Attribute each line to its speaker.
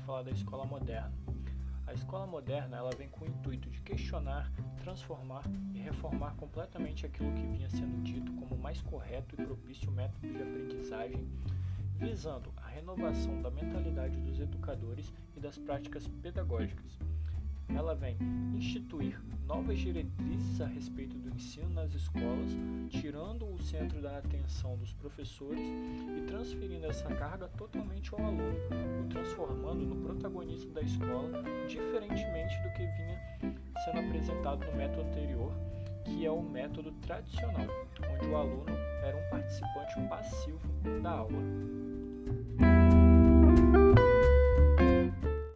Speaker 1: falar da escola moderna. A escola moderna ela vem com o intuito de questionar, transformar e reformar completamente aquilo que vinha sendo dito como mais correto e propício método de aprendizagem, visando a renovação da mentalidade dos educadores e das práticas pedagógicas. Ela vem instituir novas diretrizes a respeito do ensino nas escolas, tirando o centro da atenção dos professores e transferindo essa carga totalmente ao aluno, o transformando no protagonista da escola, diferentemente do que vinha sendo apresentado no método anterior, que é o método tradicional, onde o aluno era um participante passivo da aula.